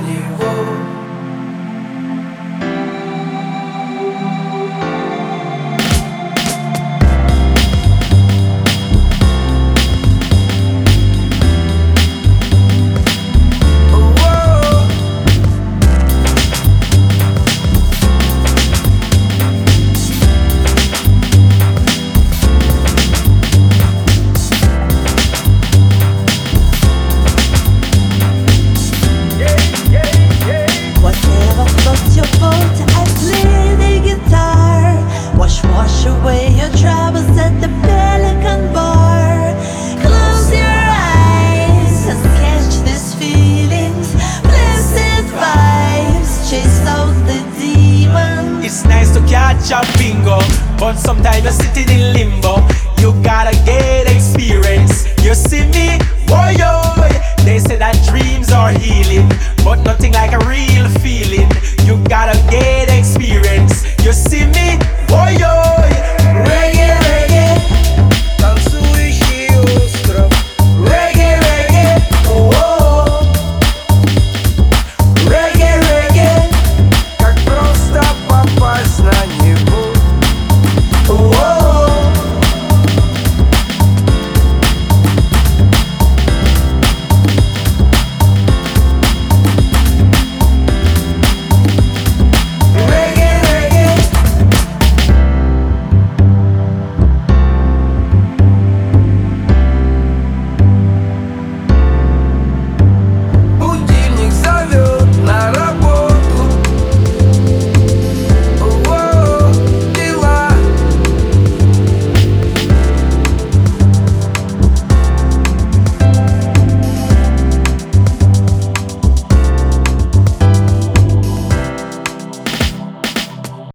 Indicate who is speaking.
Speaker 1: 你我。
Speaker 2: touch your bingo. But sometimes you're sitting in limbo. You gotta get experience. You see me? Boy, oh, yo. They say that dreams are healing.